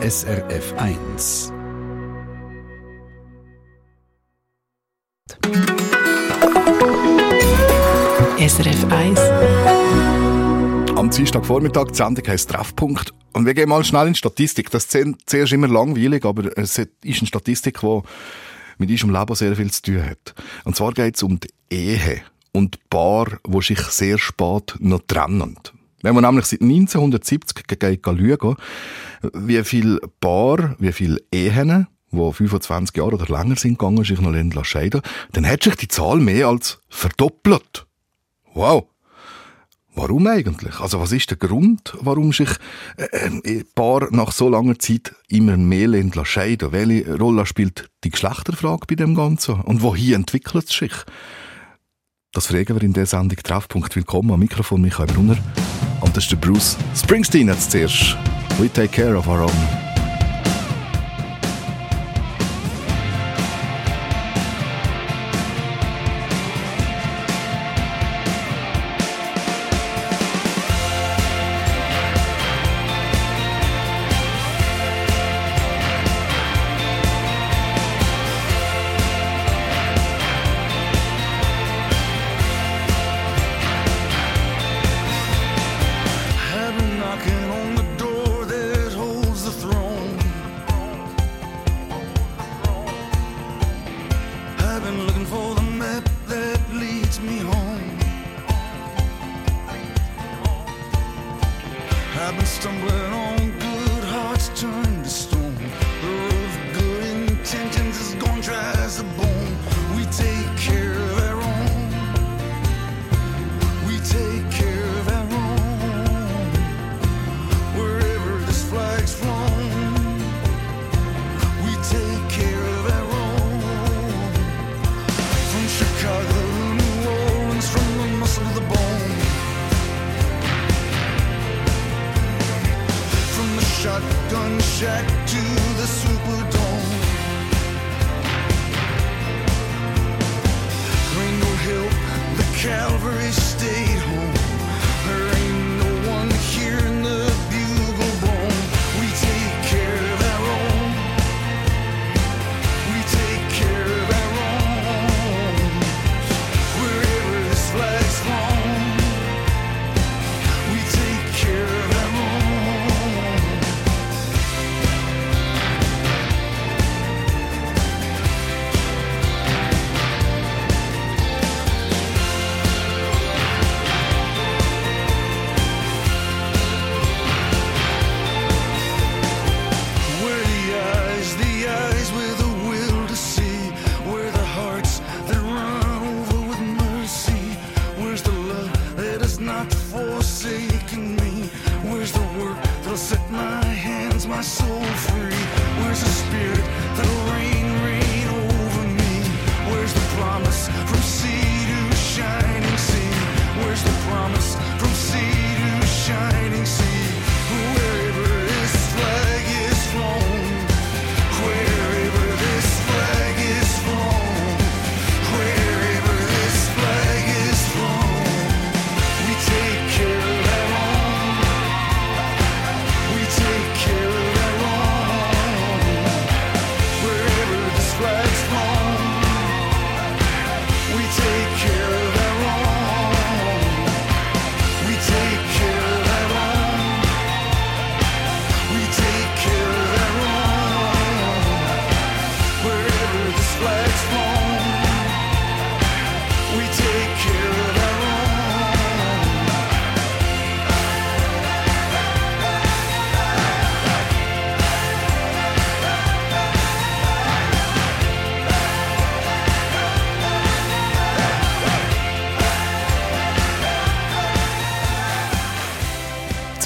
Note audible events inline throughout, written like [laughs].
SRF 1. SRF 1. Am Dienstagvormittag, die Sendung heisst Treffpunkt. Und wir gehen mal schnell in die Statistik. Das ist zuerst immer langweilig, aber es ist eine Statistik, die mit unserem Leben sehr viel zu tun hat. Und zwar geht es um die Ehe und Paar, die sich sehr spät noch trennen. Wenn man nämlich seit 1970 geht, schauen, wie viele Paar, wie viele Ehen, die 25 Jahre oder länger sind gegangen, sich noch scheiden dann hat sich die Zahl mehr als verdoppelt. Wow! Warum eigentlich? Also was ist der Grund, warum sich äh, äh Paar nach so langer Zeit immer mehr scheiden Welche Rolle spielt die Geschlechterfrage bei dem Ganzen? Und wohin entwickelt es sich? Das fragen wir in der Sendung Treffpunkt. Willkommen am Mikrofon Michael Brunner. Und das ist der Bruce Springsteen jetzt zuerst. We take care of our own.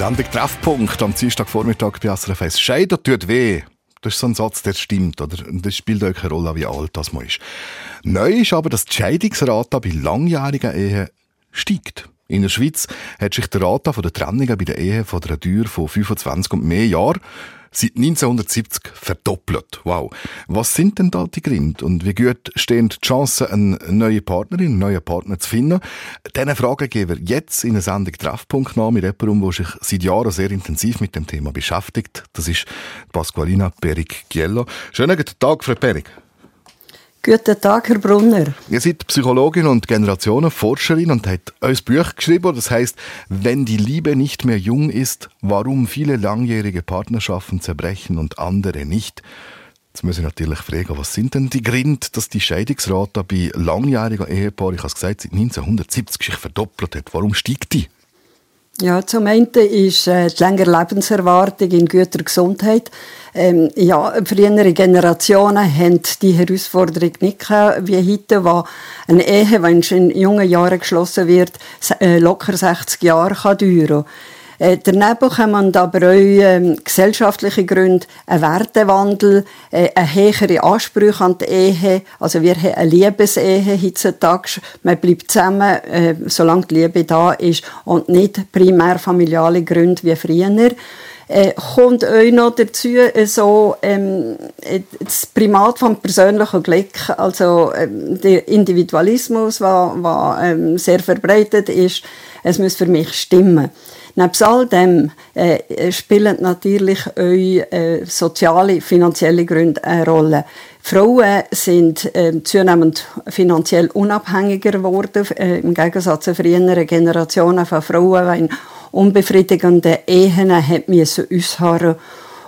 Sendung Treffpunkt am Dienstagvormittag bei SRF 1. Scheiden tut weh. Das ist so ein Satz, der stimmt, oder? Das spielt auch keine Rolle, wie alt das man ist. Neu ist aber, dass die Scheidungsrate bei langjährigen Ehen steigt. In der Schweiz hat sich die Rate der Trennungen bei der Ehe von der Dauer von 25 und mehr Jahren Seit 1970 verdoppelt. Wow. Was sind denn da die Gründe? Und wie gut stehen die Chancen, eine neue Partnerin, einen neuen Partner zu finden? Diese Fragen geben wir jetzt in einer Sendung Treffpunkt nach mit jemandem, der sich seit Jahren sehr intensiv mit dem Thema beschäftigt. Das ist Pasqualina Perig-Giello. Schönen guten Tag, Frau Perig. Guten Tag, Herr Brunner. Ihr seid Psychologin und Generationenforscherin und habt ein Buch geschrieben, das heißt, wenn die Liebe nicht mehr jung ist, warum viele langjährige Partnerschaften zerbrechen und andere nicht. Jetzt muss ich natürlich fragen, was sind denn die Gründe, dass die Scheidungsrate bei langjährigen Ehepaaren, ich habe es gesagt, seit 1970 sich verdoppelt hat? Warum steigt die? Ja, zum einen ist äh, die längere Lebenserwartung in guter Gesundheit. Ähm, ja, frühere Generationen haben die Herausforderung nicht gehabt, wie heute, wo eine Ehe, wenn in jungen Jahren geschlossen wird, äh, locker 60 Jahre kann dauern äh, daneben kommen aber auch äh, gesellschaftliche Gründe, ein Wertewandel, äh, eine höhere Ansprüche an die Ehe. Also wir haben eine Liebesehe heutzutage. Man bleibt zusammen, äh, solange die Liebe da ist und nicht primär familiale Gründe wie früher. Äh, kommt euch noch dazu äh, so ähm, äh, das Primat vom persönlichen Glück, also ähm, der Individualismus, der ähm, sehr verbreitet ist, es muss für mich stimmen. Neben all dem äh, spielen natürlich auch äh, soziale, finanzielle Gründe eine Rolle. Frauen sind äh, zunehmend finanziell unabhängiger geworden, äh, im Gegensatz zu früheren Generationen von Frauen, die unbefriedigende Ehen hat müssen ausharren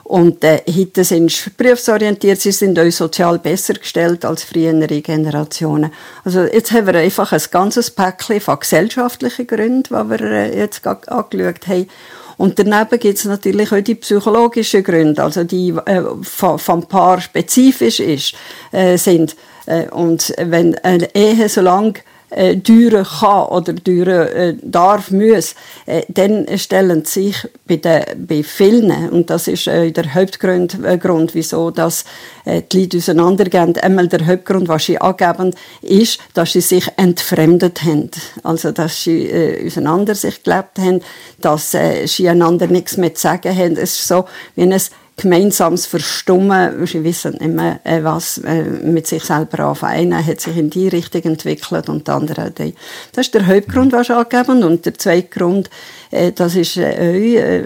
und äh, heute sind sie berufsorientiert, sie sind auch sozial besser gestellt als frühere Generationen. Also jetzt haben wir einfach ein ganzes Päckchen von gesellschaftlichen Gründen, die wir äh, jetzt angeschaut haben. Und daneben gibt es natürlich auch die psychologischen Gründe, also die äh, vom, vom Paar spezifisch ist, äh, sind. Äh, und wenn eine Ehe so lange äh, dauern kann oder dauern äh, darf, muss, äh, dann stellen sich bei, den, bei vielen, und das ist äh, der Hauptgrund, äh, Grund, wieso dass, äh, die Leute auseinandergehen, einmal der Hauptgrund, was sie angeben, ist, dass sie sich entfremdet haben. Also, dass sie äh, auseinander sich gelebt haben, dass äh, sie einander nichts mehr zu sagen haben. Es ist so, wie ein gemeinsames Verstummen, sie wissen nicht mehr, äh, was äh, mit sich selber anfangen. Einer hat sich in die Richtung entwickelt und der andere die. Das ist der Hauptgrund, was angegeben und der zweite Grund, äh, das ist äh,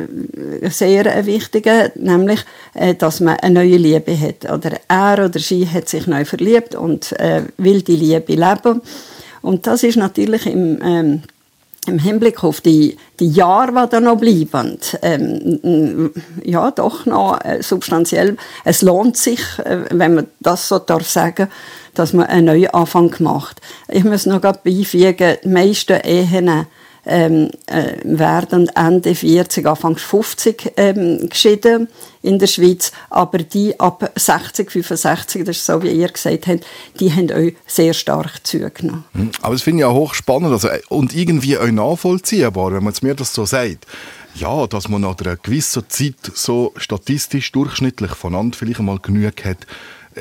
sehr wichtiger, nämlich, dass man eine neue Liebe hat. Oder er oder sie hat sich neu verliebt und will die Liebe leben. Und das ist natürlich im ähm, im Hinblick auf die, die Jahre, die da noch bleiben, ähm, ja, doch noch äh, substanziell. Es lohnt sich, äh, wenn man das so darf sagen, dass man einen neuen Anfang macht. Ich muss noch beifügen, die meisten Ehen ähm, äh, werden Ende 40, Anfang 50 ähm, geschieden in der Schweiz, aber die ab 60, 65, das ist so, wie ihr gesagt habt, die haben auch sehr stark zugenommen. Hm, aber das finde ich auch hochspannend also, äh, und irgendwie auch nachvollziehbar, wenn man mir das so sagt. Ja, dass man nach einer gewissen Zeit so statistisch durchschnittlich voneinander vielleicht einmal genug hat,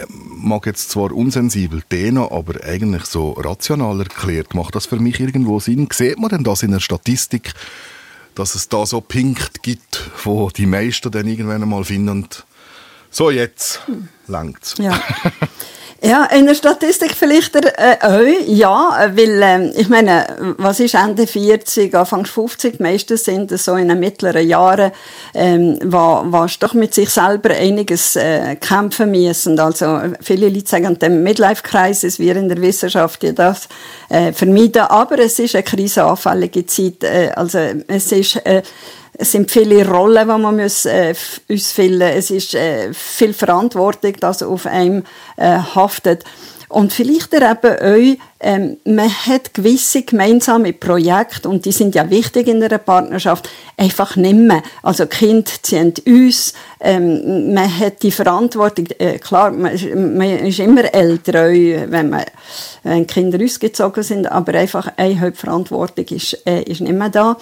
mag jetzt zwar unsensibel denen, aber eigentlich so rational erklärt. Macht das für mich irgendwo Sinn? Sieht man denn das in der Statistik, dass es da so Punkte gibt, wo die meisten dann irgendwann einmal finden, so jetzt langt's. Ja. [laughs] Ja, in der Statistik vielleicht äh, auch, ja, weil, äh, ich meine, was ist Ende 40, Anfang 50, meistens sind so in den mittleren Jahren, ähm, wo, wo doch mit sich selber einiges äh, kämpfen müssen. Also, viele Leute sagen dem Midlife-Crisis, wir in der Wissenschaft ja das äh, vermeiden, aber es ist eine krisenanfällige Zeit, äh, also es ist, äh, es sind viele Rollen, die man muss, äh, ausfüllen muss. Es ist äh, viel Verantwortung, das auf einem äh, haftet. Und vielleicht eben auch, ähm, man hat gewisse gemeinsame Projekte, und die sind ja wichtig in einer Partnerschaft, einfach nicht mehr. Also Kind ziehen uns, ähm, man hat die Verantwortung, äh, klar, man, man, ist immer älter, wenn, man, wenn Kinder ausgezogen sind, aber einfach eine Hauptverantwortung ist, äh, ist nicht mehr da.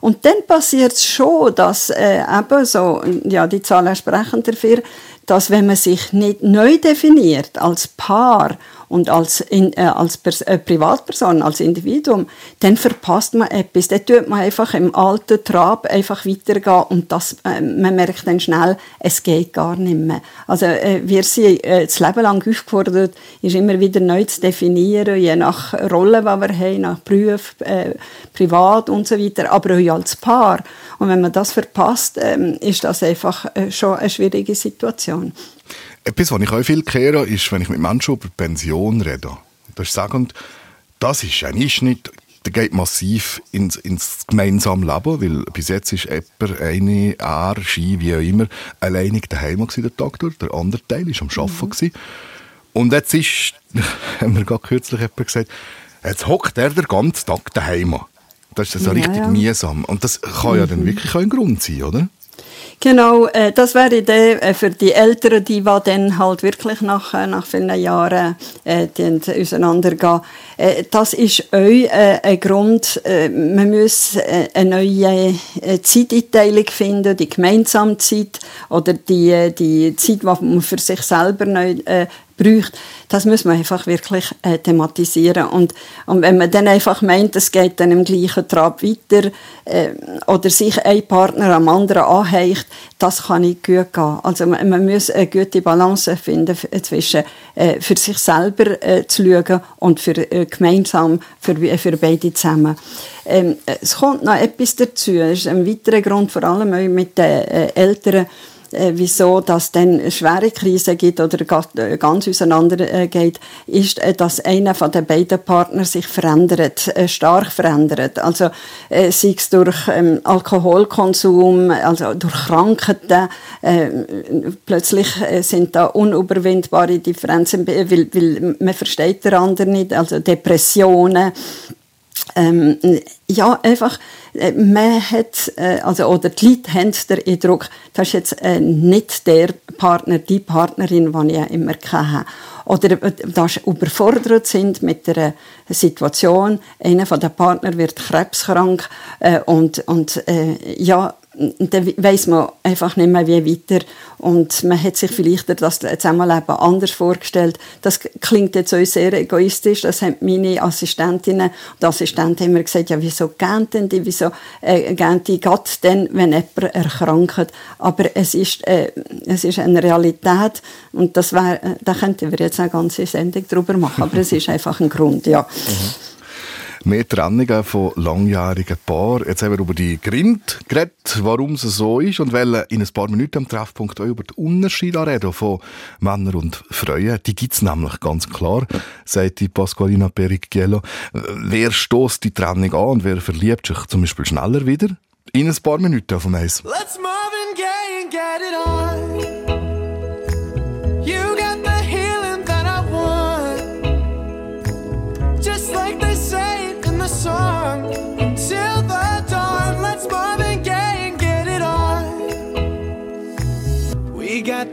Und dann passiert es schon, dass äh, eben so, ja, die Zahlen sprechen dafür, dass wenn man sich nicht neu definiert als Paar und als, in, äh, als Pers äh, Privatperson, als Individuum, dann verpasst man etwas. Dann tut man einfach im alten Trab einfach weitergehen und das, äh, man merkt dann schnell, es geht gar nicht mehr. Also äh, wir sind äh, das Leben lang aufgefordert, ist immer wieder neu zu definieren, je nach Rolle, die wir haben, nach Beruf, äh, privat und so weiter, aber auch als Paar. Und wenn man das verpasst, ähm, ist das einfach äh, schon eine schwierige Situation. Etwas, was ich auch viel kehre, ist, wenn ich mit Menschen über Pension rede. Das ist sagen, das ist ein Einschnitt, der geht massiv ins, ins gemeinsame Leben, weil bis jetzt ist jemand, eine, er, Ski, wie auch immer, alleinig daheim der Tag durch, der andere Teil war am Arbeiten. Mhm. Und jetzt ist, [laughs] haben wir gerade kürzlich jemand gesagt, jetzt hockt er den ganzen Tag daheim. Das ist so ja, richtig ja. mühsam. Und das kann ja dann mhm. wirklich auch ein Grund sein, oder? Genau, äh, das wäre der äh, für die Älteren, die war dann halt wirklich nach, äh, nach vielen Jahren äh, die auseinandergehen. Äh, das ist auch äh, ein Grund, äh, man muss äh, eine neue äh, Zeiteinteilung finden, die gemeinsame Zeit oder die, äh, die Zeit, die man für sich selber neu braucht, das muss man einfach wirklich äh, thematisieren. Und, und wenn man dann einfach meint, es geht dann im gleichen Trab weiter äh, oder sich ein Partner am anderen anheicht, das kann nicht gut gehen. Also man, man muss eine gute Balance finden zwischen äh, für sich selber äh, zu schauen und für, äh, gemeinsam für, für beide zusammen. Ähm, es kommt noch etwas dazu. Das ist ein weiterer Grund, vor allem mit den äh, Eltern, äh, wieso das dann schwere Krisen gibt oder äh, ganz auseinander äh, geht, ist, äh, dass einer von den beiden Partner sich verändert, stark verändert. Also äh, sei es durch ähm, Alkoholkonsum, also durch Krankheiten, äh, plötzlich sind da unüberwindbare Differenzen, weil, weil man versteht den anderen nicht, also Depressionen, ähm, ja, einfach, äh, man hat, äh, also, oder die Leute haben den Eindruck, das ist jetzt äh, nicht der Partner, die Partnerin, die ich immer hatte. Oder äh, dass sie überfordert sind mit der Situation. Einer von den Partnern wird krebskrank äh, und, und äh, ja, dann weiß man einfach nicht mehr, wie weiter. Und man hat sich vielleicht das Zusammenleben anders vorgestellt. Das klingt jetzt so sehr egoistisch. Das haben meine Assistentinnen und Assistenten immer gesagt, ja, wieso gehen denn die, wieso äh, gehen die gerade dann, wenn jemand erkrankt. Aber es ist, äh, es ist eine Realität und das wär, äh, da könnten wir jetzt eine ganze Sendung darüber machen, aber es ist einfach ein Grund, ja. Mhm mehr Trennungen von langjährigen Paaren. Jetzt haben wir über die Gründe geredet, warum es so ist und wollen in ein paar Minuten am Treffpunkt auch über den Unterschied reden von Männern und Frauen. Die gibt es nämlich ganz klar, sagt die Pasqualina Pericchiello. Wer stoßt die Trennung an und wer verliebt sich zum Beispiel schneller wieder? In ein paar Minuten auf dem Eis. Let's Marvin Gaye and get it on.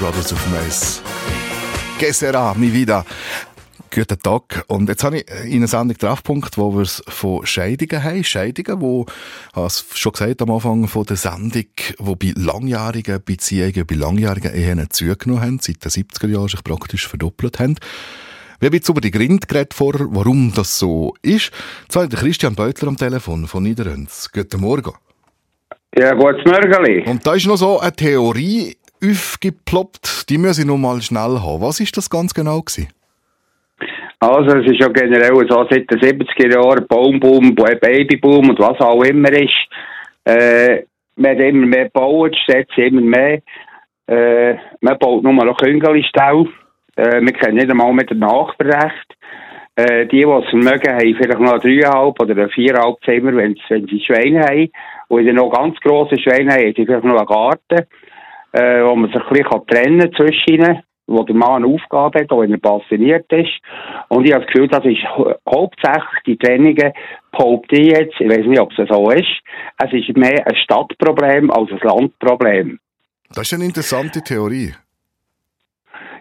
Brothers auf dem Eis. Que será, mi vida. Guten Tag. Und jetzt habe ich in einer Sendung Treffpunkt, wo wir es von Scheidungen haben. Scheidungen, wo, ich habe es schon gesagt am Anfang von der Sendung, wo bei langjährigen Beziehungen, bei langjährigen Ehen zugenommen haben, seit den 70er Jahren sich praktisch verdoppelt haben. Wir haben jetzt über die Gründe geredet vorher, warum das so ist. Jetzt habe ich den Christian Beutler am Telefon von Niederönz. Guten Morgen. Ja, gutes Morgen. Und da ist noch so eine Theorie aufgeploppt, die muss ich noch mal schnell haben. Was ist das ganz genau gewesen? Also, es ist ja generell so, seit den 70er Jahren Baumboom, Babyboom und was auch immer ist. Äh, man hat immer mehr gebaut, Städte immer mehr. Äh, man baut nur noch Küngelstall. Äh, wir kennen nicht einmal mit dem Nachbarrecht. Äh, die, die das Vermögen haben, vielleicht noch ein dreieinhalb oder ein viereinhalb Zimmer, wenn sie, wenn sie Schweine haben. Und wenn sie noch ganz grosse Schweine haben, haben sie vielleicht noch einen Garten, äh, wo man sich ein bisschen trennen kann zwischen ihnen, wo der Mann eine Aufgabe hat, auch wenn er passioniert ist. Und ich habe das Gefühl, das ist hau- hauptsächlich die Trennungen, behaupte ich jetzt, ich weiß nicht, ob es so ist, es ist mehr ein Stadtproblem als ein Landproblem. Das ist eine interessante Theorie.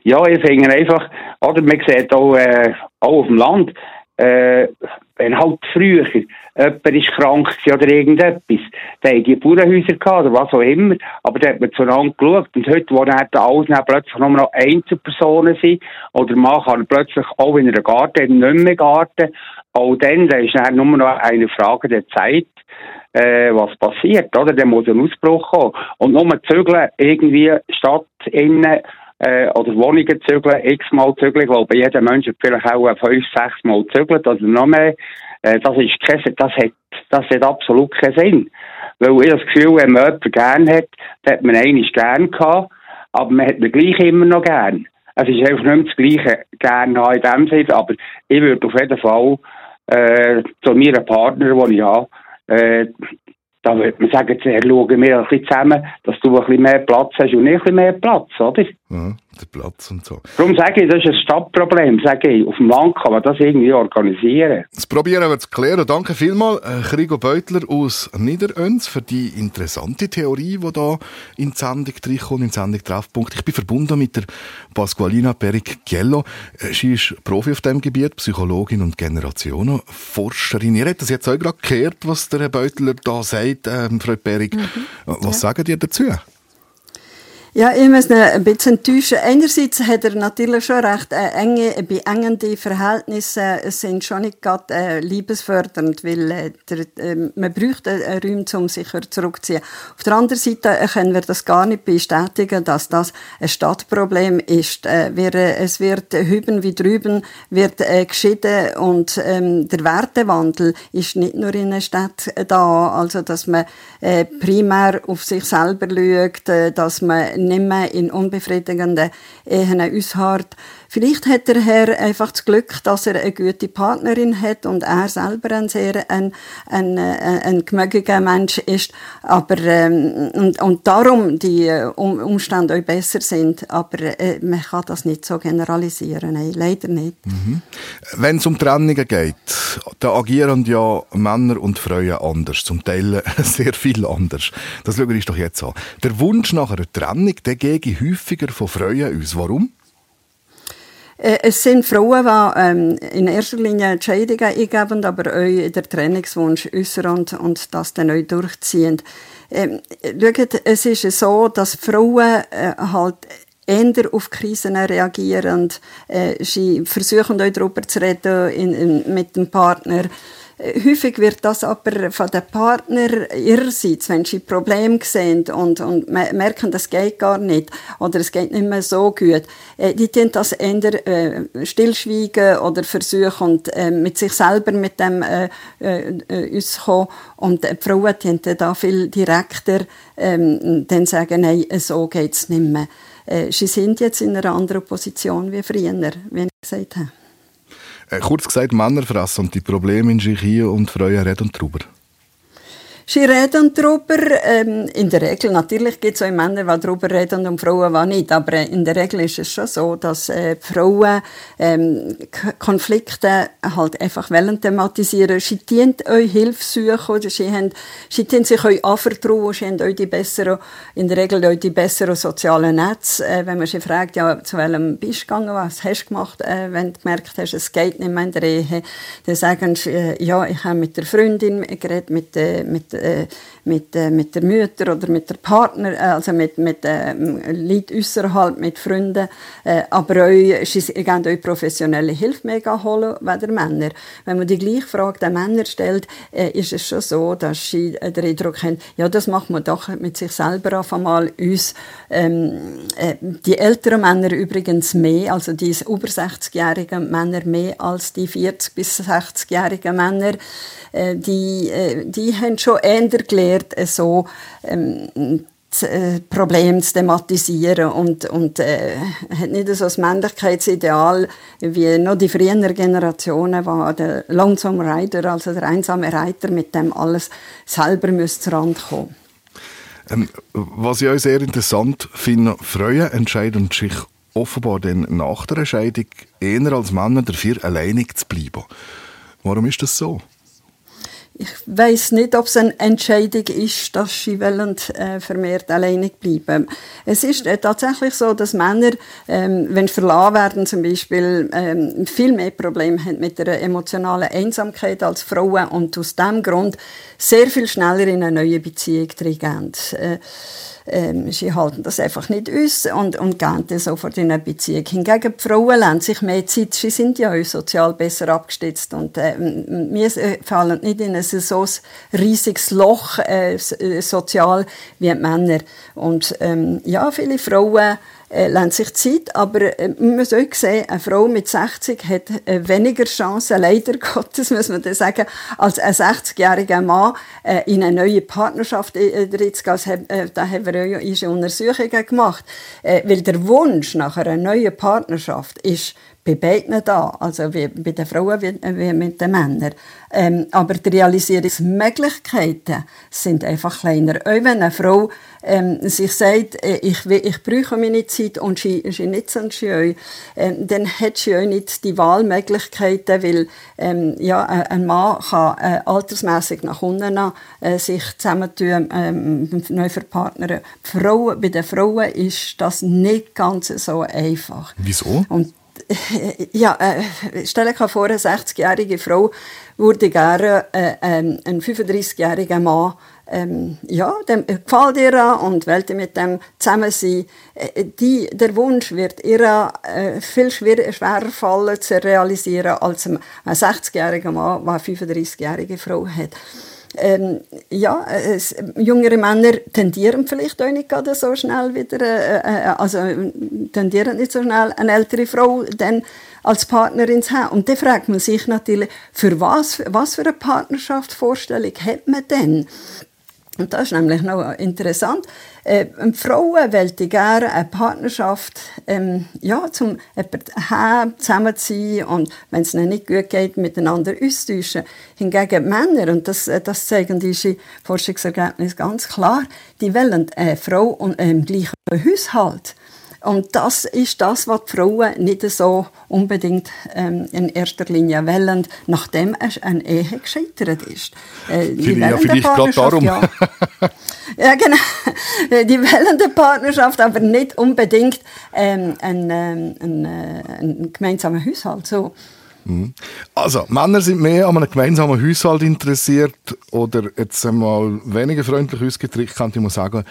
Ja, ich finde einfach, oder man sieht auch, äh, auch auf dem Land, äh, wenn halt früher jemand ist krank oder irgendetwas, da haben die Bauernhäuser gehabt oder was auch immer, aber da hat man zueinander geschaut. Und heute, wo dann alles dann plötzlich nur noch Einzelpersonen sind, oder der Mann kann plötzlich auch in einem Garten, nicht mehr Garten, auch dann, da ist dann nur noch eine Frage der Zeit, äh, was passiert, oder? Dann muss ein Ausbruch kommen. Und nur zügeln, irgendwie Stadt innen, äh, oder Wohnungen zügeln, x-mal zügeln. Ich glaube, jeder Mensch hat vielleicht auch fünf, sechs Mal zügelt oder noch mehr. Äh, das ist kein, das hat, das hat absolut keinen Sinn. Weil ich das Gefühl, wenn man jemanden gern hat, dann hat man einen gern gehabt, aber man hat ihn gleich immer noch gern. Es ist einfach nicht das Gleiche gern haben in dem Sinne, aber ich würde auf jeden Fall, äh, zu meinem Partner, den ich habe, äh, da würde man sagen, äh, schauen wir ein bisschen zusammen, dass du ein bisschen mehr Platz hast und ich ein bisschen mehr Platz, oder? Ja, der Platz und so. Darum sage ich, das ist ein Stadtproblem, sage ich. Auf dem Land kann man das irgendwie organisieren. Das probieren wir zu klären. Danke vielmals, äh, Krigo Beutler aus Niederöns, für die interessante Theorie, die da in die Sendung reinkommt, in die Sendung Treffpunkt. Ich bin verbunden mit der Pasqualina Peric-Giello. Äh, Sie ist Profi auf diesem Gebiet, Psychologin und Generationenforscherin. Ihr habt das jetzt auch gerade gehört, was der Herr Beutler da sagt, ähm, Frau Peric. Äh, Was sagen ihr dazu? Ja, ich muss ihn ein bisschen enttäuschen. Einerseits hat er natürlich schon recht, äh, enge, beengende Verhältnisse sind schon nicht gerade äh, liebesfördernd, weil äh, der, äh, man bräuchte äh, Räume, um sich zurückzuziehen. Auf der anderen Seite äh, können wir das gar nicht bestätigen, dass das ein Stadtproblem ist. Äh, wir, äh, es wird äh, hüben wie drüben wird äh, geschieden und ähm, der Wertewandel ist nicht nur in einer Stadt äh, da, also dass man äh, primär auf sich selber schaut, äh, dass man nicht mehr in unbefriedigenden Ehen ausharrt. Vielleicht hat der Herr einfach das Glück, dass er eine gute Partnerin hat und er selber ein sehr ein, ein, ein, ein gemögiger Mensch ist, aber ähm, und, und darum die äh, Um- Umstände auch besser sind. Aber äh, man kann das nicht so generalisieren, nein, leider nicht. Wenn es um Trennungen geht, da agieren ja Männer und Frauen anders, zum Teil [laughs] sehr viel anders. Das schauen wir uns doch jetzt an. Der Wunsch nach einer Trennung, der gehe häufiger von Frauen aus. Warum? Äh, Es sind Frauen, die ähm, in erster Linie die Scheidung eingeben, aber auch den Trennungswunsch äußern und das dann auch durchziehen. Ähm, schaut, es ist so, dass Frauen äh, halt eher auf Krisen reagieren. Äh, sie versuchen auch darüber zu reden in, in, mit dem Partner. Häufig wird das aber von den Partner ihrerseits, wenn sie Probleme sehen und, und me- merken, das geht gar nicht oder es geht nicht mehr so gut, äh, die tun das eher äh, stillschweigen oder versuchen, äh, mit sich selber mit dem äh, äh, auszukommen. Und die Frauen tun da viel direkter ähm, dann sagen, nein, so geht es nicht mehr. Äh, sie sind jetzt in einer anderen Position wie früher, wie ich gesagt habe. Äh, kurz gesagt, Männer fressen und die Probleme in sich hier und Frauen reden drüber. Sie reden darüber, ähm, in der Regel, natürlich gibt es auch Männer, die darüber reden und Frauen, die nicht, aber in der Regel ist es schon so, dass äh, Frauen ähm, Konflikte halt einfach wollen thematisieren. Sie dienen euch Hilfe suchen, oder sie, haben, sie dienen sich euch anvertrauen, sie haben euch die besseren, in der Regel euch die besseren sozialen Netze. Äh, wenn man sie fragt, ja, zu welchem bist du gegangen, was hast du gemacht, äh, wenn du gemerkt hast, es geht nicht mehr in der Ehe, dann sagen sie, äh, ja, ich habe mit der Freundin geredet, mit, äh, mit, äh, mit, äh, mit der Mutter oder mit der Partner, äh, also mit, mit äh, Leuten außerhalb, mit Freunden, äh, aber euch, sie geben euch professionelle Hilfe mega holen, weder Männer. Wenn man die gleiche Frage den Männern stellt, äh, ist es schon so, dass sie den Eindruck haben, ja, das macht man doch mit sich selber auf einmal uns, ähm, äh, die älteren Männer übrigens mehr, also die über 60-jährigen Männer mehr als die 40- bis 60-jährigen Männer, die, die haben schon eher gelernt, äh, so ähm, das, äh, Problem zu thematisieren und, und äh, hat nicht so ein Männlichkeitsideal wie noch die früheren Generationen, wo der Lonesome Rider, also der einsame Reiter, mit dem alles selber müsste zu Rand kommen. Ähm, was ich auch sehr interessant finde, Frauen entscheiden sich offenbar dann nach der Scheidung eher als Männer dafür, alleinig zu bleiben. Warum ist das so? Ich weiß nicht, ob es eine Entscheidung ist, dass sie wollen, äh, vermehrt alleinig bleiben. Es ist äh, tatsächlich so, dass Männer, ähm, wenn sie verlassen werden, zum Beispiel, ähm, viel mehr Probleme haben mit der emotionalen Einsamkeit als Frauen und aus diesem Grund sehr viel schneller in eine neue Beziehung reingehen. Äh, ähm, sie halten das einfach nicht aus und, und gehen dann sofort in eine Beziehung. Hingegen die Frauen lassen sich mehr Zeit, sie sind ja auch sozial besser abgestützt und äh, m- wir äh, fallen nicht in ein so riesiges Loch äh, äh, sozial wie die Männer. Und ähm, ja, viele Frauen äh, lassen sich Zeit, aber äh, man muss auch sehen, eine Frau mit 60 hat äh, weniger Chancen, leider [laughs] Gottes, muss man das sagen, als ein 60-jähriger Mann äh, in eine neue Partnerschaft äh, drin zu gehen. Das haben- Äh, da haben wir ja Untersuchungen gemacht. Äh, weil der Wunsch nach einer neuen Partnerschaft ist bei beiden da, also wie bei den Frauen wie, wie mit den Männern. Ähm, aber die Realisierungsmöglichkeiten sind einfach kleiner. Auch wenn eine Frau ähm, sich sagt, äh, ich, ich brauche meine Zeit und sie, sie nicht so schön, ähm, dann hat sie auch nicht die Wahlmöglichkeiten, weil ähm, ja, ein Mann kann äh, altersmäßig nach unten äh, sich zusammentun, ähm, neu verpartnern. Frauen, bei den Frauen ist das nicht ganz so einfach. Wieso? Und ja, äh, stell dir vor, eine 60-jährige Frau würde gerne äh, ähm, einen 35-jährigen Mann ähm, ja, dem äh, gefällt ihr und wollte mit dem zusammen sein. Äh, die, der Wunsch wird ihr äh, viel schwer, schwerer fallen zu realisieren als ein 60-jähriger Mann, der eine 35-jährige Frau hat. Ähm, ja, es, jüngere Männer tendieren vielleicht auch nicht gerade so schnell wieder, äh, äh, also äh, tendieren nicht so schnell eine ältere Frau dann als Partnerin zu haben. Und dann fragt man sich natürlich, für was, was für eine Partnerschaftsvorstellung hat man denn? Und das ist nämlich noch interessant. Äh, Frauen wollten gerne eine Partnerschaft, ähm, ja, zum haben, zusammen zu sein und, wenn es ihnen nicht gut geht, miteinander austauschen. Hingegen Männer, und das, äh, das zeigen diese Forschungsergebnisse ganz klar, die wollen eine Frau und, im gleichen Haushalt. Und das ist das, was die Frauen nicht so unbedingt ähm, in erster Linie wollen, nachdem eine Ehe gescheitert ist. Äh, die ja, vielleicht gerade Partnerschaft, darum. Ja. ja, genau. [laughs] Die wollen eine Partnerschaft, aber nicht unbedingt ähm, einen, ähm, einen, äh, einen gemeinsamen Haushalt. So. Also, Männer sind mehr an einem gemeinsamen Haushalt interessiert oder jetzt einmal weniger freundlich ausgedrückt, könnte ich mal sagen,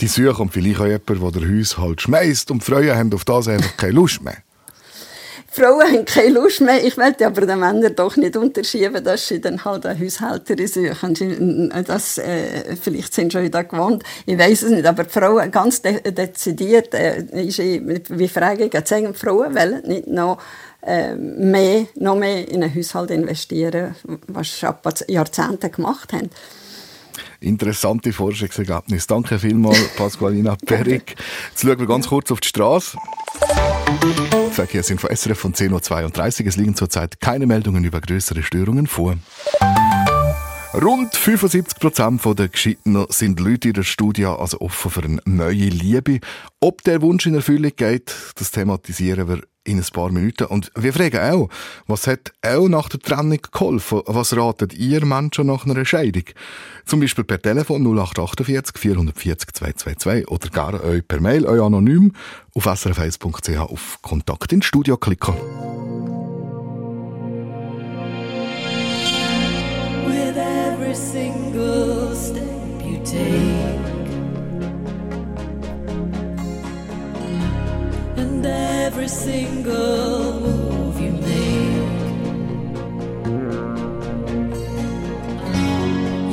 die suchen vielleicht auch jemanden, der den Haushalt schmeißt und die Frauen haben auf das einfach keine Lust mehr. [laughs] Frauen haben keine Lust mehr. Ich möchte aber den Männern doch nicht unterschieben, dass sie dann halt eine Haushälterin suchen. Sie- Das, äh, vielleicht sind sie schon da gewohnt. Ich weiß es nicht. Aber die Frauen ganz de dezidiert, äh, ist, ich- wie frage ich, die Frauen wollen nicht noch äh, mehr, noch mehr in einen Haushalt investieren, was sie ein Jahrzehnte gemacht haben. Interessante Forschungsergebnisse. Danke vielmals, [laughs] Pasqualina Perik. Jetzt schauen wir ganz kurz auf die Straße. Verkehr sind von SRF von 10.32 Uhr. Es liegen zurzeit keine Meldungen über größere Störungen vor. Rund 75% der Geschiedenen sind Leute in der Studie also offen für eine neue Liebe. Ob der Wunsch in Erfüllung geht, das thematisieren wir in ein paar Minuten. Und wir fragen auch, was hat auch nach der Trennung geholfen? Was ratet ihr Menschen nach einer Scheidung? Zum Beispiel per Telefon 0848 440 222 oder gar euch per Mail, euch anonym auf srf1.ch auf Kontakt ins Studio klicken. with every single step you take and every single move you make.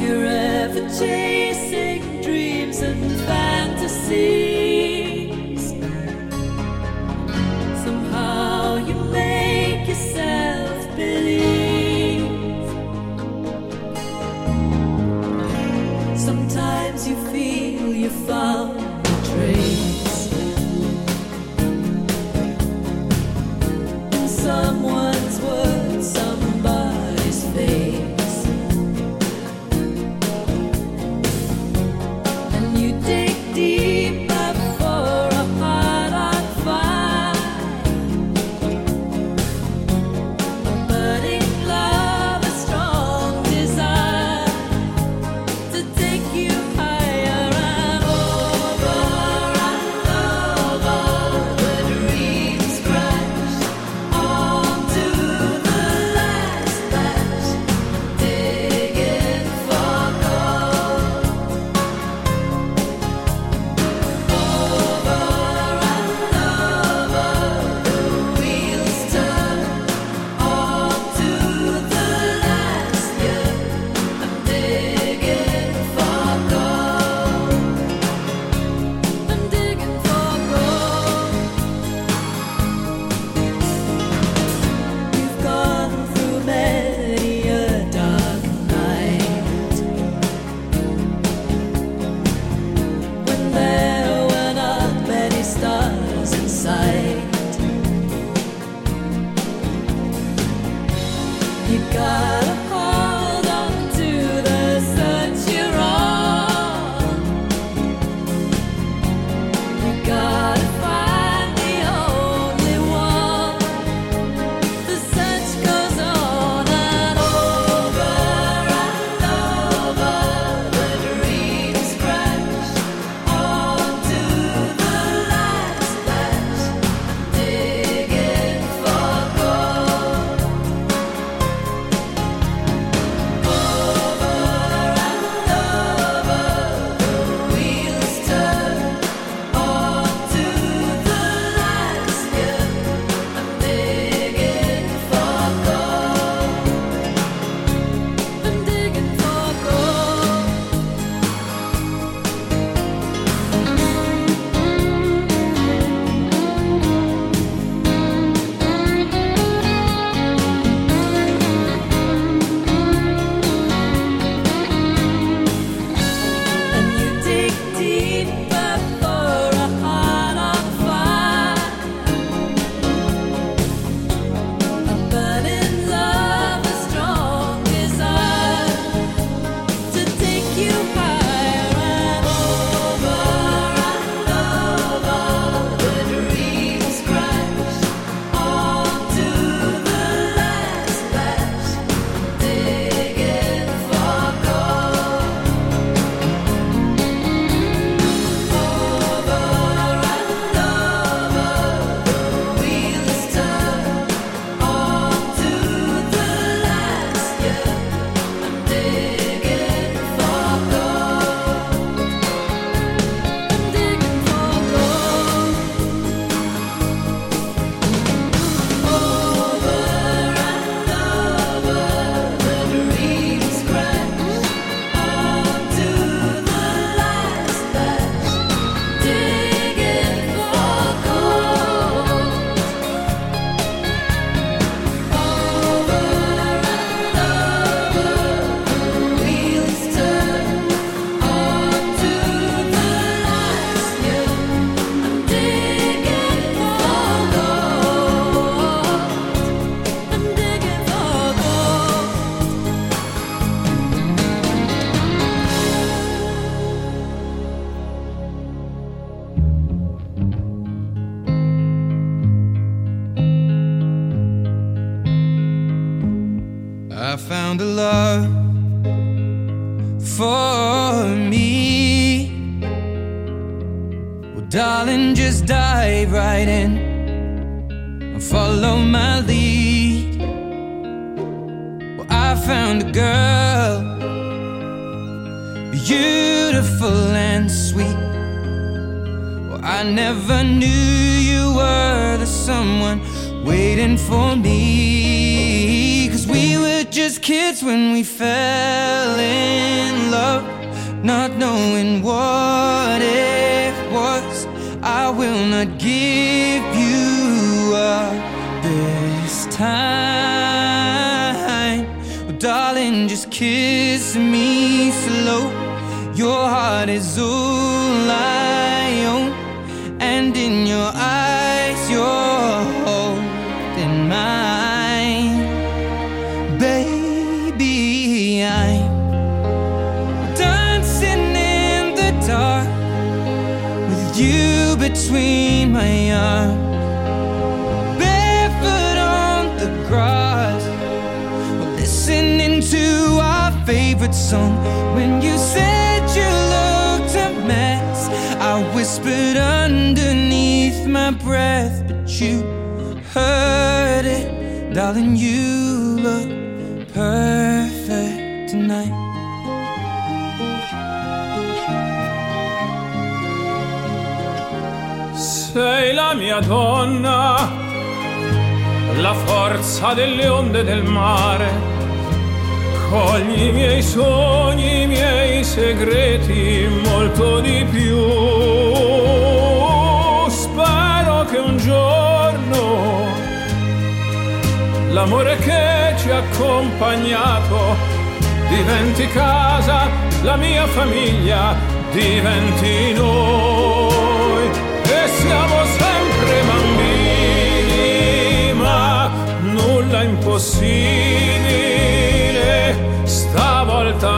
You're ever chasing dreams and fantasies. Somehow you make yourself believe. Sometimes you feel you've found favorite song. When you said you looked a mess, I whispered underneath my breath, but you heard it. Darling, you look perfect tonight. Sei la mia donna, la forza delle onde del mare. Cogli i miei sogni, i miei segreti, molto di più. Spero che un giorno l'amore che ci ha accompagnato diventi casa, la mia famiglia diventi noi e siamo sempre bambini, ma nulla impossibile, volta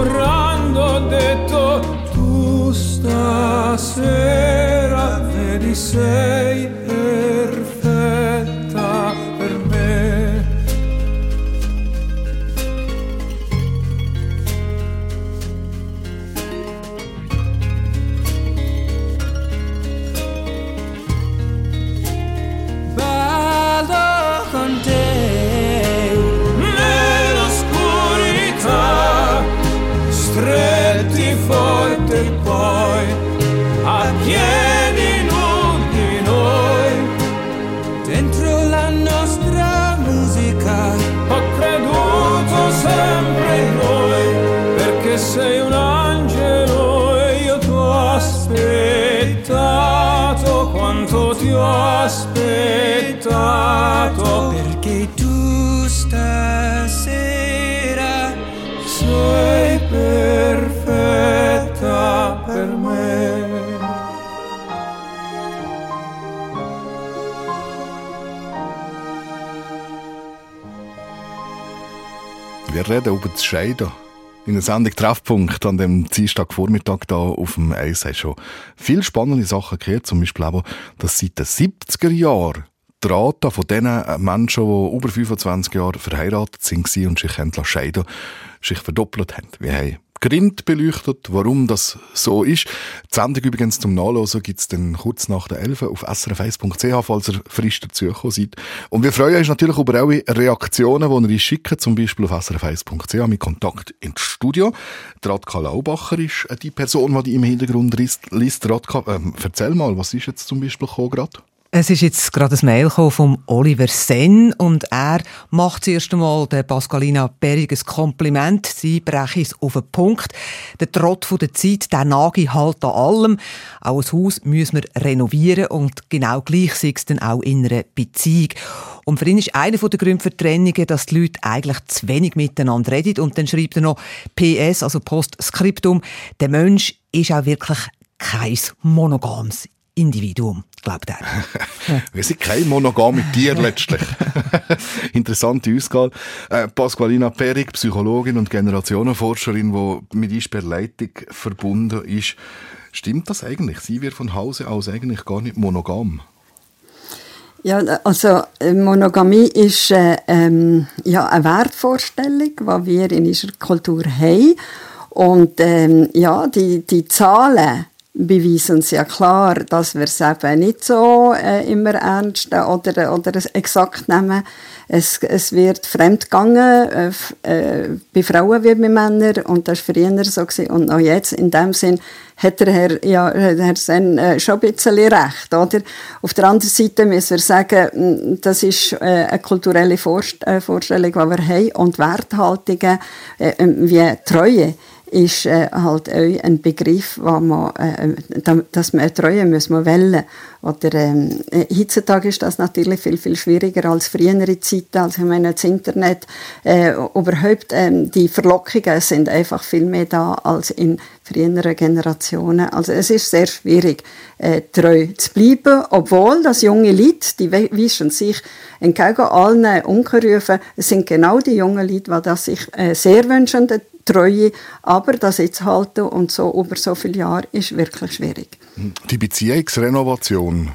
morando detto tu stasera vedi sei reden über das Scheiden. In der Sendung Treffpunkt an dem Dienstagvormittag da auf dem Eis hast schon viele spannende Sachen gehört. Zum Beispiel auch, dass seit den 70er Jahren die Rate von den Menschen, die über 25 Jahre verheiratet sind und sich haben lassen scheiden sich verdoppelt haben. Wir haben Grind beleuchtet, warum das so ist. Die Sendung übrigens zum Nachlesen gibt's dann kurz nach der 11 auf srf1.ch, falls ihr frisch dazugekommen seid. Und wir freuen uns natürlich über eure Reaktionen, die ihr uns schickt, zum Beispiel auf srf1.ch mit Kontakt ins Studio. Radka Laubacher ist äh, die Person, die im Hintergrund liest. Radka, ähm, erzähl mal, was ist jetzt zum Beispiel gerade? Es ist jetzt gerade ein Mail vom Oliver Senn und er macht zuerst einmal der Pascalina Berg ein Kompliment. Sie breche es auf den Punkt. Der Trott von der Zeit, der nage halt an allem. Auch ein Haus müssen wir renovieren und genau gleich sei es dann auch in einer Beziehung. Und für ihn ist einer der Gründe für Trennungen, dass die Leute eigentlich zu wenig miteinander reden. Und dann schreibt er noch PS, also Postskriptum, der Mensch ist auch wirklich kein monogames Individuum, glaubt er. [laughs] Wir sind kein monogame Tier letztlich. [laughs] Interessante Ausgabe. Äh, Pasqualina Perig, Psychologin und Generationenforscherin, die mit uns per Leitung verbunden ist. Stimmt das eigentlich? Sie wird von Hause aus eigentlich gar nicht monogam. Ja, also äh, Monogamie ist äh, ähm, ja, eine Wertvorstellung, die wir in unserer Kultur haben. Und ähm, ja, die, die Zahlen beweisen uns ja klar, dass wir es eben nicht so äh, immer ernst oder, oder es exakt nehmen. Es, es wird fremdgegangen, äh, äh, bei Frauen wie bei Männern, und das war früher so. Gewesen. Und auch jetzt, in dem Sinn, hat der Herr, ja, Herr Sen äh, schon ein bisschen recht. Oder? Auf der anderen Seite müssen wir sagen, das ist äh, eine kulturelle Vorst äh, Vorstellung, die wir haben, und Werthaltungen äh, wie Treue ist äh, halt auch ein Begriff, man, äh, da- dass man eine Treue muss man wählen. Oder ähm, äh, heutzutage ist das natürlich viel viel schwieriger als frühere Zeiten. Also ich meine das Internet, äh, überhaupt ähm, die Verlockungen sind einfach viel mehr da als in früheren Generationen. Also es ist sehr schwierig, äh, treu zu bleiben, obwohl das junge Leute, die wischen sich entgegen allen Ungerufen, es sind genau die jungen Leute, die das sich äh, sehr wünschen, Treue, aber das jetzt halten und so über so viele Jahre ist wirklich schwierig. Die Beziehungsrenovation,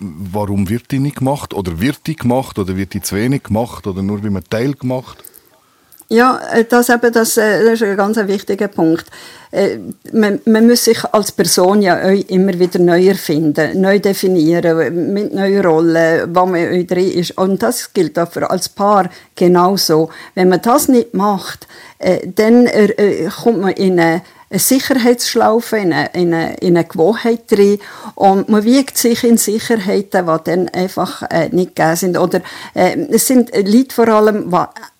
warum wird die nicht gemacht? Oder wird die gemacht? Oder wird die zu wenig gemacht? Oder nur bei einem Teil gemacht? Ja, äh, das, eben, das, äh, das ist ein ganz wichtiger Punkt. Äh, Man, man muss sich als Person ja immer wieder neu erfinden, neu definieren, mit neuen Rollen, wo man drin ist. Und das gilt auch für als Paar genauso. Wenn man das nicht macht, dann kommt man in eine eine Sicherheitsschlaufe, in eine, in eine, in eine Gewohnheit drin und man wiegt sich in Sicherheiten, die dann einfach äh, nicht gegeben sind. Oder äh, es sind Leute vor allem, die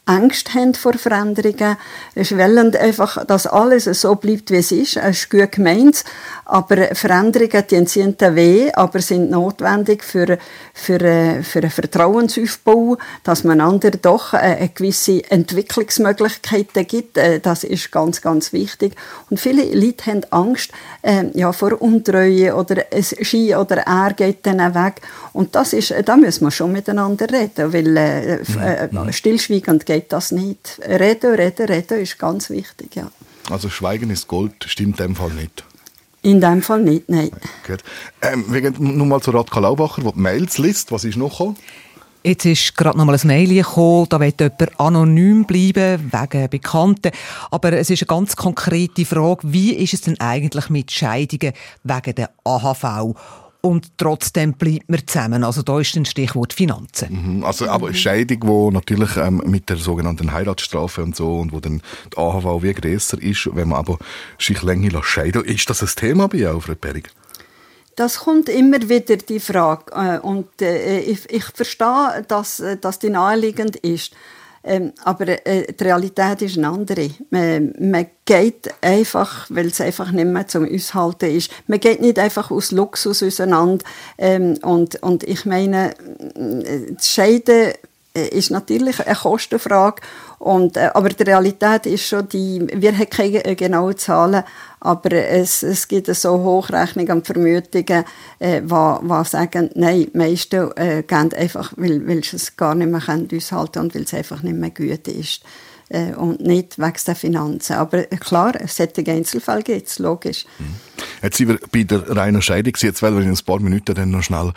Angst haben vor Veränderungen. Sie wollen einfach, dass alles so bleibt, wie es ist. Es ist gut gemeint, aber Veränderungen die ziehen weh, aber sind notwendig für, für, äh, für einen Vertrauensaufbau, dass man anderen doch äh, eine gewisse Entwicklungsmöglichkeiten gibt. Äh, Das ist ganz, ganz wichtig. Und viele Leute haben Angst äh, ja, vor Untreue oder es Ski oder er geht dann weg. Und das ist, da müssen wir schon miteinander reden, weil äh, äh, stillschweigend geht das nicht. Reden, reden, reden ist ganz wichtig, ja. Also Schweigen ist Gold, stimmt in dem Fall nicht. In dem Fall nicht, nein. Gut. Ähm, wir gehen nun mal zu Radka Laubacher, der die Mails liest. Was ist noch gekommen? Jetzt ist gerade noch mal ein Mail gekommen, da will jemand anonym bleiben, wegen Bekannten. Aber es ist eine ganz konkrete Frage, wie ist es denn eigentlich mit Scheidungen wegen der AHV? Und trotzdem bleibt man zusammen. Also da ist ein Stichwort Finanzen. Mhm, Also, aber eine Scheidung, wo natürlich ähm, mit der sogenannten Heiratsstrafe und so und wo dann die AHV wie grösser ist, wenn man aber sich länger lässt scheiden Ist das ein Thema bei Ihnen, Frau Berg? Das kommt immer wieder die Frage äh, und äh, ich, ich verstehe, dass, äh, dass die naheliegend ist. Ähm, aber äh, die Realität ist eine andere. Man, man geht einfach, weil es einfach nicht mehr zum Aushalten ist. Man geht nicht einfach aus Luxus auseinander. Ähm, und, und ich meine, äh, das Scheiden äh, ist natürlich eine Kostenfrage. Und, äh, aber die Realität ist schon die, wir haben keine äh, genauen Zahlen, aber es, es gibt so Hochrechnungen und Vermutungen, äh, die, die sagen, nein, die meisten äh, gehen einfach, weil, weil sie es gar nicht mehr können und weil es einfach nicht mehr gut ist. Äh, und nicht wegen der Finanzen. Aber äh, klar, es solche Einzelfälle gibt es, logisch. Jetzt sind wir bei der reinen Scheidung. Jetzt wollen wir in ein paar Minuten dann noch schnell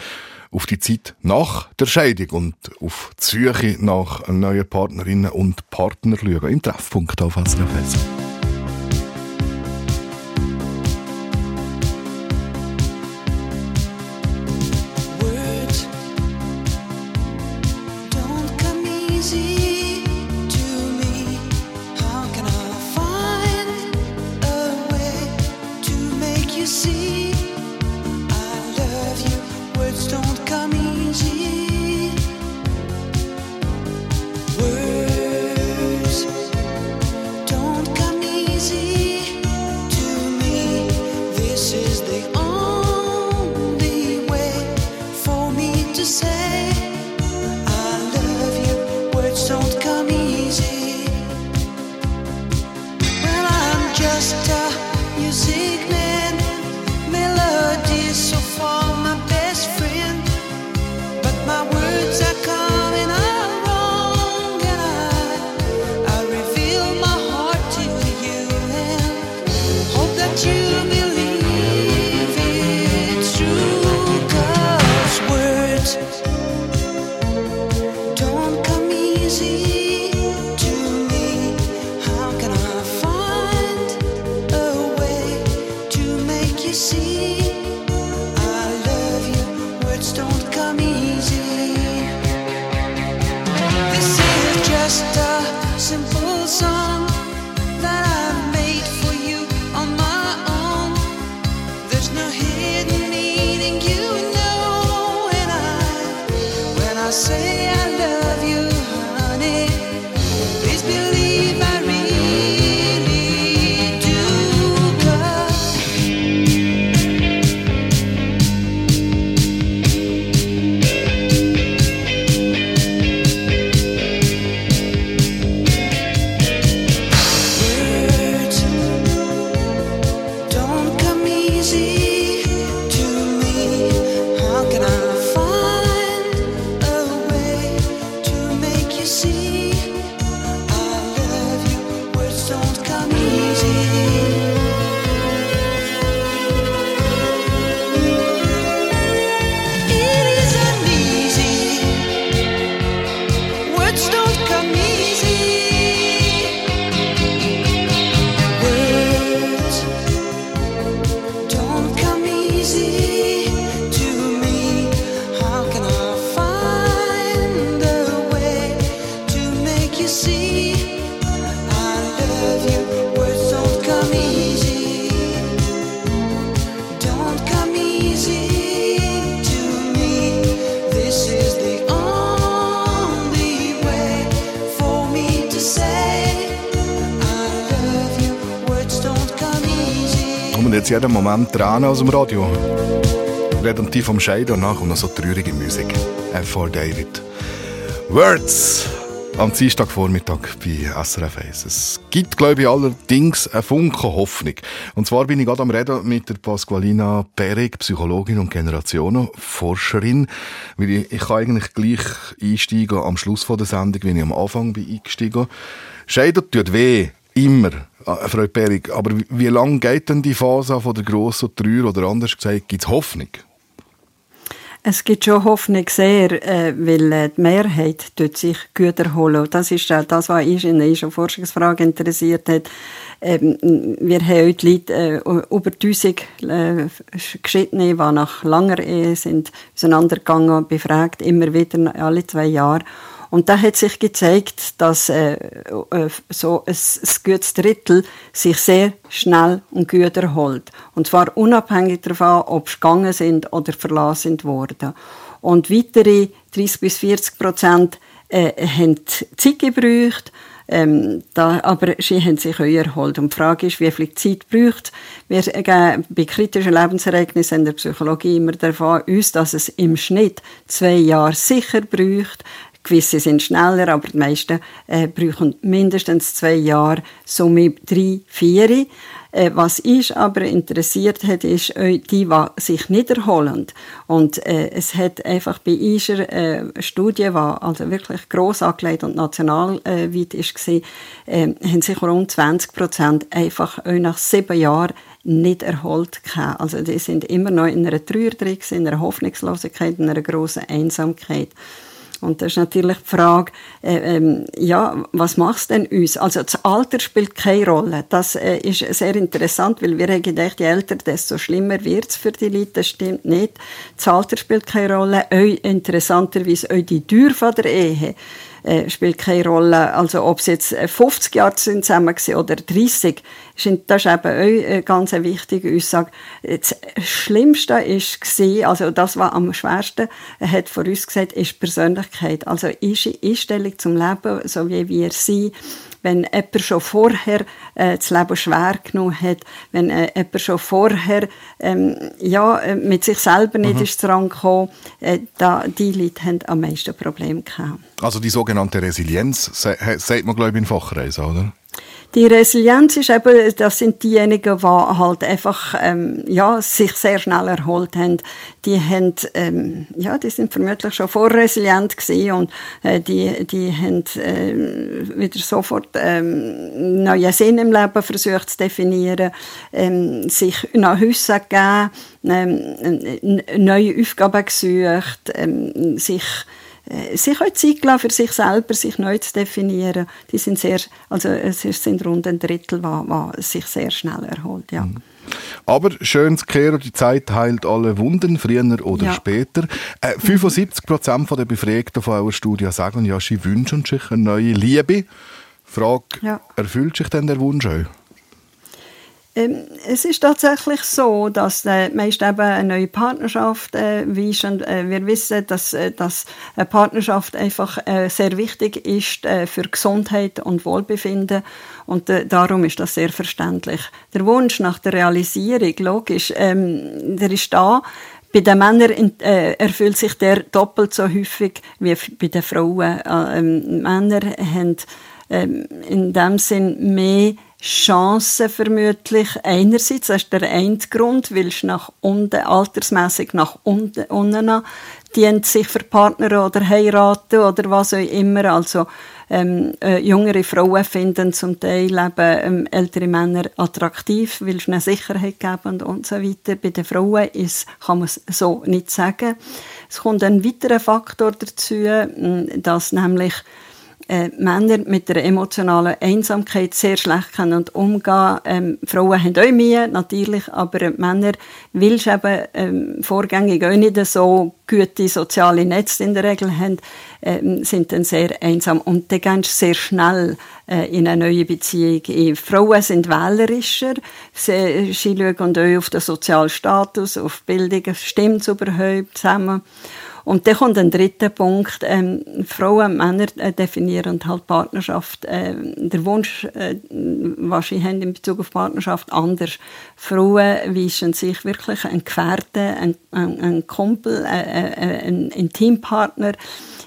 auf die Zeit nach der Scheidung und auf die Suche nach neuen Partnerinnen und Partnern schauen. Im Treffpunkt auf SRF say jeden Moment Tränen aus dem Radio. Reden die vom Scheiden und nachher noch so traurige Musik. F.R. David. Words am Dienstagvormittag bei SRF 1. Es gibt, glaube ich, allerdings einen Funken Hoffnung. Und zwar bin ich gerade am Reden mit der Pasqualina Perig, Psychologin und Generationenforscherin. Weil ich, ich kann eigentlich gleich einsteigen am Schluss von der Sendung, wenn ich am Anfang bin eingestiegen. Scheiden tut weh. Immer, Frau Perig. Aber wie- lange geht denn die Phase von der grossen Trauer oder anders gesagt, gibt es Hoffnung? Es gibt schon Hoffnung sehr, äh, weil äh, die Mehrheit tut sich Güter holen. Und Das ist äh, das, was uns in der Forschungsfrage interessiert hat. Ähm, wir haben heute Leute, äh, über 1000 äh, Geschiedene, die nach langer Ehe sind, auseinandergegangen, befragt, immer wieder, alle zwei Jahre. Und da hat sich gezeigt, dass äh, äh, so ein, gutes Drittel sich sehr schnell und gut erholt. Und zwar unabhängig davon, ob sie gegangen sind oder verlassen worden. Und weitere 30 bis 40 Prozent äh, haben Zeit gebraucht, ähm, da, aber sie haben sich auch erholt. Und die Frage ist, wie viel Zeit braucht Wir geben bei kritischen Lebensereignissen in der Psychologie immer davon aus, dass es im Schnitt zwei Jahre sicher braucht. Gewisse sind schneller, aber die meisten äh, brauchen mindestens zwei Jahre, somit drei, vier. Äh, was uns aber interessiert hat, ist äh, die, die sich nicht erholen. Und äh, es hat einfach bei unserer äh, Studie, die also wirklich gross angelegt und nationalweit äh, gewesen, äh, haben sich rund 20 Prozent einfach auch nach sieben Jahren nicht erholt gehabt. Also die sind immer noch in einer Trauer in einer Hoffnungslosigkeit, in einer grossen Einsamkeit. Und das ist natürlich die Frage, äh, ähm, ja, was macht denn uns? Also das Alter spielt keine Rolle. Das äh, ist sehr interessant, weil wir haben gedacht, je älter, desto schlimmer wird es für die Leute. Das stimmt nicht. Das Alter spielt keine Rolle. Auch interessanterweise auch die von der Ehe äh, spielt keine Rolle. Also ob sie jetzt 50 Jahre sind zusammen waren oder 30, ist- das ist eben auch eine ganz wichtige Aussage. Das Schlimmste gewesen, also das, was am schwersten hat von uns gesagt, ist Persönlichkeit. Also unsere Einstellung zum Leben, so wie wir sind, wenn jemand schon vorher äh, das Leben schwer genommen hat, wenn äh, jemand schon vorher ähm, ja, äh, mit sich selber nicht Mhm. ist dran gekommen, äh, da, die Leute haben am meisten Probleme gehabt. Also die sogenannte Resilienz, sagt man glaube ich in Fachkreisen, oder? Die Resilienz ist eben, das sind diejenigen, die halt einfach, ähm, ja, sich sehr schnell erholt haben. Die haben, ähm, ja, die sind vermutlich schon vorresilient gewesen und äh, die, die haben äh, wieder sofort ähm, neuen Sinn im Leben versucht zu definieren, ähm, sich nach Hause gegeben, ähm, neue Aufgaben gesucht, ähm, sich sich auch Zeit gelassen, für sich selber sich neu zu definieren. Die sind sehr, also es ist- sind rund ein Drittel, die sich sehr schnell erholt. Ja. Aber schön zu kehren, die Zeit heilt alle Wunden, früher oder Ja. später. Äh, 75% der Befragten von eurer Studie sagen, ja, sie wünschen sich eine neue Liebe. Frage, Ja. erfüllt sich denn der Wunsch auch? Ähm, es ist tatsächlich so, dass äh, meist eben eine neue Partnerschaft äh, weisst und äh, wir wissen, dass, äh, dass eine Partnerschaft einfach äh, sehr wichtig ist äh, für Gesundheit und Wohlbefinden und äh, darum ist das sehr verständlich. Der Wunsch nach der Realisierung, logisch, ähm, der ist da. Bei den Männern äh, erfüllt sich der doppelt so häufig wie bei den Frauen. Äh, ähm, Männer haben ähm, in dem Sinn mehr Chancen vermutlich. Einerseits, das ist der eine Grund, weil es nach unten, altersmäßig nach unten, unten dient sich für Partner oder heiraten oder was auch immer. Also, ähm, äh, jüngere Frauen finden zum Teil eben, ähm, ältere Männer attraktiv, weil es eine Sicherheit geben und, und so weiter. Bei den Frauen ist, kann man es so nicht sagen. Es kommt ein weiterer Faktor dazu, mh, dass nämlich äh, Männer mit der emotionalen Einsamkeit sehr schlecht können umgehen. Ähm, Frauen haben auch mehr, natürlich, aber äh, Männer willst eben ähm, vorgängig auch nicht so gute soziale Netze in der Regel haben, ähm, sind dann sehr einsam und dann gehen sie sehr schnell äh, in eine neue Beziehung. ein. Frauen sind wählerischer, sie, sie schauen auch auf den sozialen Status, auf Bildung, stimmt es überhaupt zusammen. Und dann kommt ein dritter Punkt. Ähm, Frauen und Männer äh, definieren halt Partnerschaft. Äh, der Wunsch, äh, was sie haben in Bezug auf Partnerschaft, anders. Frauen wünschen sich wirklich einen Gefährten, einen, einen, Kumpel, äh, äh, einen Intimpartner.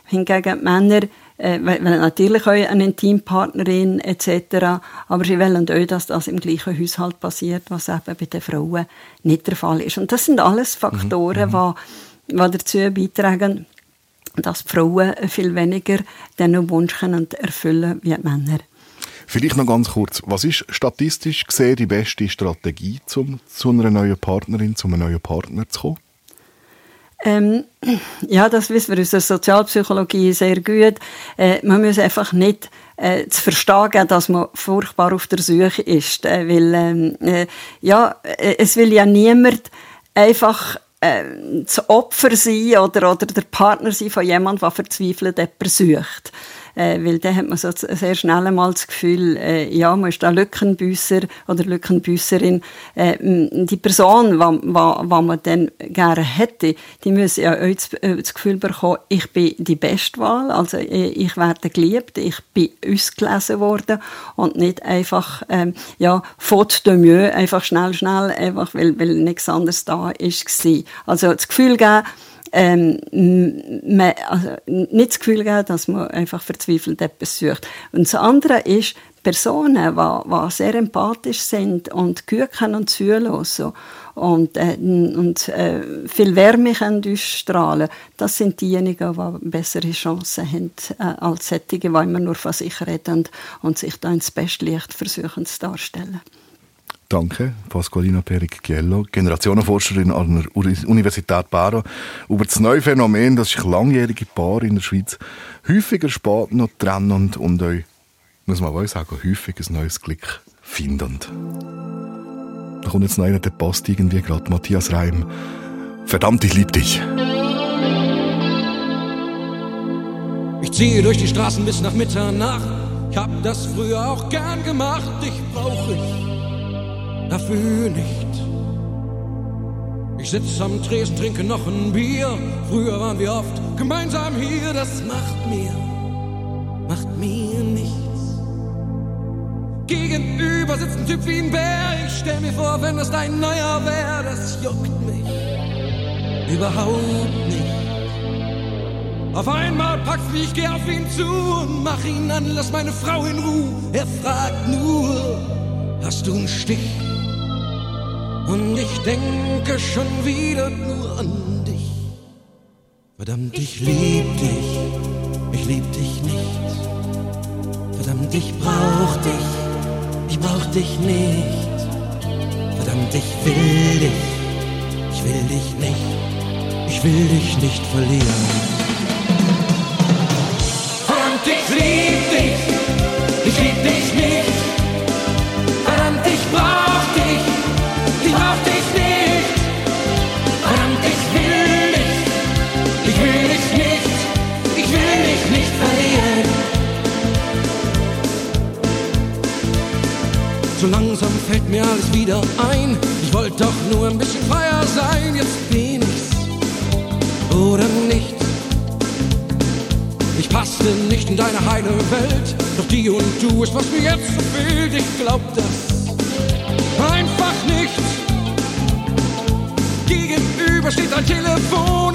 Hingegen Männer äh, wollen natürlich auch eine Intimpartnerin etc. Aber sie wollen auch, dass das im gleichen Haushalt passiert, was eben bei den Frauen nicht der Fall ist. Und das sind alles Faktoren, die die dazu beitragen, dass die Frauen viel weniger diesen Wunsch können erfüllen wie die Männer. Vielleicht noch ganz kurz, was ist statistisch gesehen die beste Strategie, um zu einer neuen Partnerin, zu einem neuen Partner zu kommen? Ähm, ja, das wissen wir aus der Sozialpsychologie sehr gut. Äh, man muss einfach nicht äh, zu verstehen dass man furchtbar auf der Suche ist. Äh, weil, ähm, äh, ja, äh, es will ja niemand einfach äh, das Opfer sein oder, oder der Partner sein von jemandem, der verzweifelt jemanden sucht. Äh, weil dann hat man so sehr schnell einmal das Gefühl, äh, ja, man ist da Lückenbüsser oder Lückenbüsserin. Äh, die Person, die man dann gerne hätte, die muss ja auch das, äh, das Gefühl bekommen, ich bin die Bestwahl, also äh, ich werde geliebt, ich bin ausgelesen worden und nicht einfach, ähm, ja, faute de mieux, einfach schnell, schnell, einfach, weil, weil nichts anderes da ist. Also das Gefühl geben, ähm, man, also, nicht das Gefühl geben, dass man einfach verzweifelt etwas sucht. Und das andere ist, Personen, die, die sehr empathisch sind und gut können zuhören und, äh, und äh, viel Wärme können ausstrahlen das sind diejenigen, die bessere Chancen haben äh, als solche, die immer nur von sich reden und sich da ins beste Licht versuchen zu darstellen. Danke, Pasqualina Perichiello, Generationenforscherin an der Uni- Universität Bern, über das neue Phänomen, dass sich langjährige Paare in der Schweiz häufiger spät noch trennen und, euch, muss man auch sagen, häufig ein neues Glück finden. Da kommt jetzt noch einer, der passt irgendwie gerade, Matthias Reim. Verdammt, ich lieb dich. Ich ziehe durch die Straßen bis nach Mitternacht. Ich hab das früher auch gern gemacht. Dich brauch ich dafür nicht. Ich sitz am Tresen, trinke noch ein Bier. Früher waren wir oft gemeinsam hier. Das macht mir, macht mir nichts. Gegenüber sitzt ein Typ wie ein Bär. Ich stell mir vor, wenn das dein neuer wär, das juckt mich überhaupt nicht. Auf einmal packst mich, ich geh auf ihn zu und mach ihn an, lass meine Frau in Ruhe. Er fragt nur, hast du einen Stich? Und ich denke schon wieder nur an dich. Verdammt, ich lieb dich, ich lieb dich nicht. Verdammt, ich brauch dich, ich brauch dich nicht. Verdammt, ich will dich, ich will dich nicht, ich will dich nicht verlieren. Verdammt, ich lieb dich, ich lieb dich nicht. Wieder ein. Ich wollte doch nur ein bisschen freier sein. Jetzt bin ich's oder nicht. Ich passte nicht in deine heile Welt. Doch die und du ist, was mir jetzt so fehlt. Ich glaub das einfach nicht. Gegenüber steht ein Telefon,